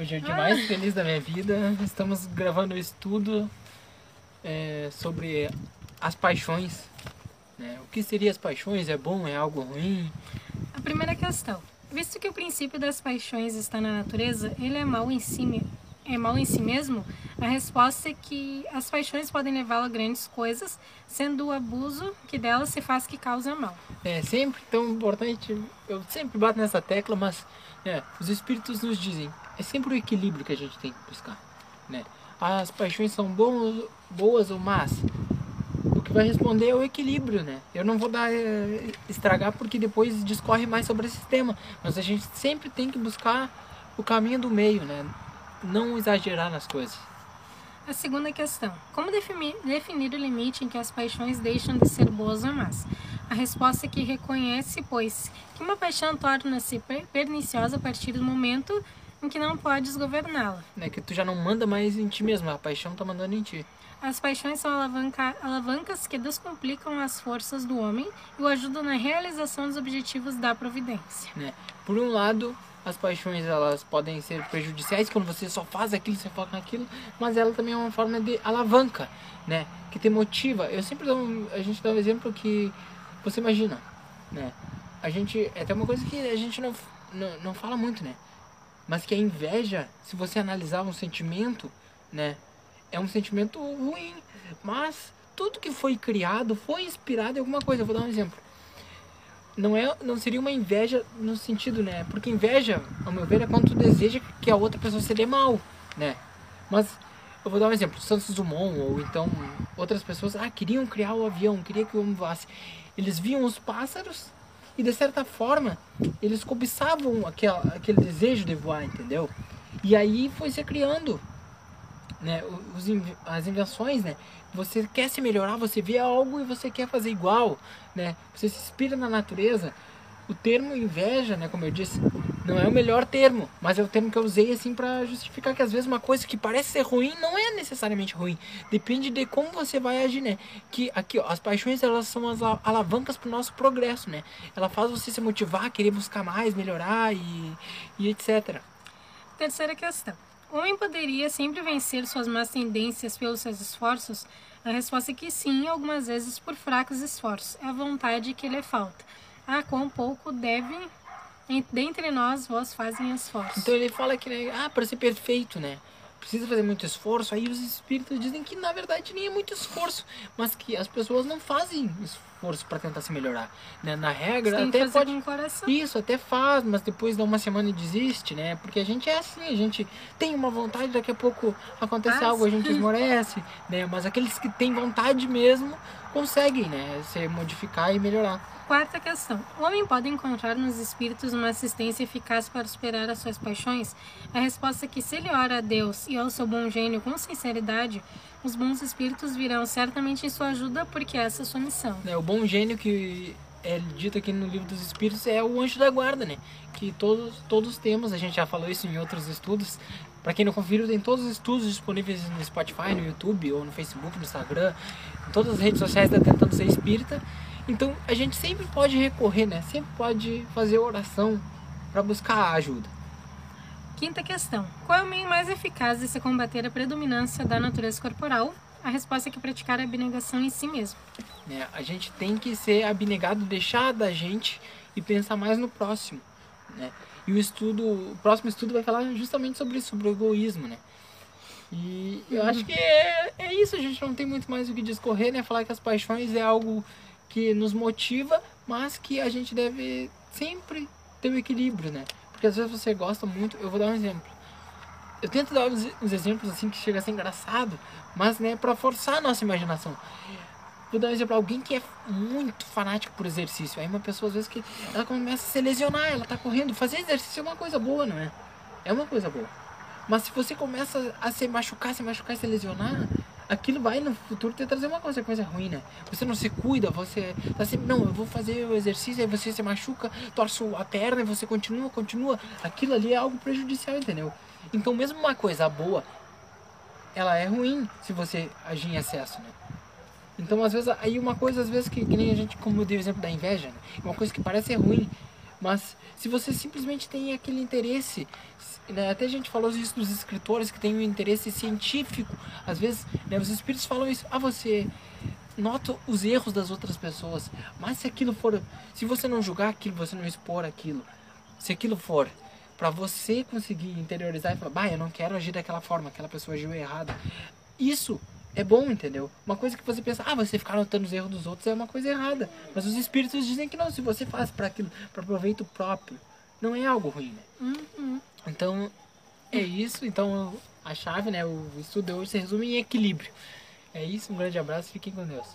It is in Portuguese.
Hoje é o dia mais feliz da minha vida. Estamos gravando um estudo é, sobre as paixões. Né? O que seria as paixões? É bom? É algo ruim? A primeira questão. Visto que o princípio das paixões está na natureza, ele é mal em si, é mal em si mesmo? A resposta é que as paixões podem levá-lo a grandes coisas, sendo o abuso que delas se faz que causa mal. É sempre tão importante, eu sempre bato nessa tecla, mas é, os espíritos nos dizem, é sempre o equilíbrio que a gente tem que buscar. Né? As paixões são boas, ou más? O que vai responder é o equilíbrio, né? Eu não vou dar é, estragar porque depois discorre mais sobre esse tema, mas a gente sempre tem que buscar o caminho do meio, né? Não exagerar nas coisas. A segunda questão: como definir, definir o limite em que as paixões deixam de ser boas ou más? A resposta é que reconhece, pois, que uma paixão torna-se perniciosa a partir do momento em que não podes governá-la. É que tu já não manda mais em ti mesmo, a paixão tá mandando em ti. As paixões são alavanca, alavancas que descomplicam as forças do homem e o ajudam na realização dos objetivos da providência. Né? Por um lado, as paixões elas podem ser prejudiciais quando você só faz aquilo, você foca naquilo, mas ela também é uma forma de alavanca, né? Que te motiva. Eu sempre dou a gente dá um exemplo que você imagina, né? A gente. É até uma coisa que a gente não, não, não fala muito, né? Mas que a inveja, se você analisar um sentimento, né? É um sentimento ruim. Mas tudo que foi criado foi inspirado em alguma coisa. Eu vou dar um exemplo. Não, é, não seria uma inveja no sentido, né? Porque inveja, ao meu ver, é quando tu deseja que a outra pessoa se dê mal, né? Mas eu vou dar um exemplo, Santos Dumont ou então outras pessoas, ah, queriam criar o avião, queria que o homem voasse. Eles viam os pássaros e de certa forma eles cobiçavam aquele, aquele desejo de voar, entendeu? E aí foi se criando né, os, as invenções, né? Você quer se melhorar, você vê algo e você quer fazer igual, né? Você se inspira na natureza. O termo inveja, né, como eu disse, não é o melhor termo, mas é o termo que eu usei assim para justificar que às vezes uma coisa que parece ser ruim não é necessariamente ruim. Depende de como você vai agir, né? Que aqui, ó, as paixões elas são as alavancas para o nosso progresso, né? Ela faz você se motivar, querer buscar mais, melhorar e, e etc. Terceira questão. O homem poderia sempre vencer suas más tendências pelos seus esforços? A resposta é que sim, algumas vezes por fracos esforços. É a vontade que lhe falta. Ah, quão pouco deve dentre nós vós fazem esforço. Então ele fala que, né, ah, para ser perfeito, né? Precisa fazer muito esforço. Aí os espíritos dizem que na verdade nem é muito esforço, mas que as pessoas não fazem esforço para tentar se melhorar. Né? Na regra, até pode. Isso, até faz, mas depois dá uma semana e desiste, né? Porque a gente é assim, a gente tem uma vontade, daqui a pouco acontece ah, algo, a gente esmorece, né? Mas aqueles que têm vontade mesmo conseguem, né? Se modificar e melhorar. Quarta questão. O homem pode encontrar nos espíritos uma assistência eficaz para superar as suas paixões? A resposta é que se ele ora a Deus e ao seu bom gênio com sinceridade, os bons espíritos virão certamente em sua ajuda, porque essa é a sua missão. É, o bom gênio que é dito aqui no livro dos espíritos é o anjo da guarda, né? Que todos, todos temos, a gente já falou isso em outros estudos. Para quem não conferiu, tem todos os estudos disponíveis no Spotify, no YouTube, ou no Facebook, no Instagram, em todas as redes sociais da Tentando Ser Espírita. Então a gente sempre pode recorrer, né? Sempre pode fazer oração para buscar ajuda. Quinta questão: qual é o meio mais eficaz de se combater a predominância da natureza corporal? A resposta é que praticar a abnegação em si mesmo. É, a gente tem que ser abnegado, deixar da gente e pensar mais no próximo, né? E o estudo, o próximo estudo vai falar justamente sobre isso, sobre o egoísmo, né? E eu acho que é, é isso, a gente não tem muito mais o que discorrer, né? Falar que as paixões é algo que nos motiva, mas que a gente deve sempre ter um equilíbrio, né? Porque às vezes você gosta muito, eu vou dar um exemplo. Eu tento dar uns, exemplos assim que chega a ser engraçado, mas né, para forçar a nossa imaginação. Vou dar um exemplo, alguém que é muito fanático por exercício. Aí uma pessoa às vezes que ela começa a se lesionar, ela tá correndo. Fazer exercício é uma coisa boa, não é? É uma coisa boa. Mas se você começa a se machucar, se machucar se lesionar, aquilo vai no futuro te trazer uma consequência ruim, né? Você não se cuida, você tá sempre, não, eu vou fazer o exercício, aí você se machuca, torce a perna e você continua, continua. Aquilo ali é algo prejudicial, entendeu? Então, mesmo uma coisa boa, ela é ruim se você agir em excesso, né? Então, às vezes, aí uma coisa, às vezes, que, que nem a gente, como eu dei o exemplo da inveja, né? uma coisa que parece ser ruim, Mas se você simplesmente tem aquele interesse, né, até a gente falou isso dos escritores que têm um interesse científico, às vezes né, os espíritos falam isso, ah, você nota os erros das outras pessoas, mas se aquilo for, se você não julgar aquilo, você não expor aquilo, se aquilo for para você conseguir interiorizar e falar, bah, eu não quero agir daquela forma, aquela pessoa agiu errado, isso é bom, entendeu? Uma coisa que você pensa, ah, você ficar notando os erros dos outros é uma coisa errada. Mas os espíritos dizem que não, se você faz para aquilo, para proveito próprio, não é algo ruim, né? Uhum. Então, é isso. Então, a chave, né, o estudo de hoje se resume em equilíbrio. É isso, um grande abraço, fiquem com Deus.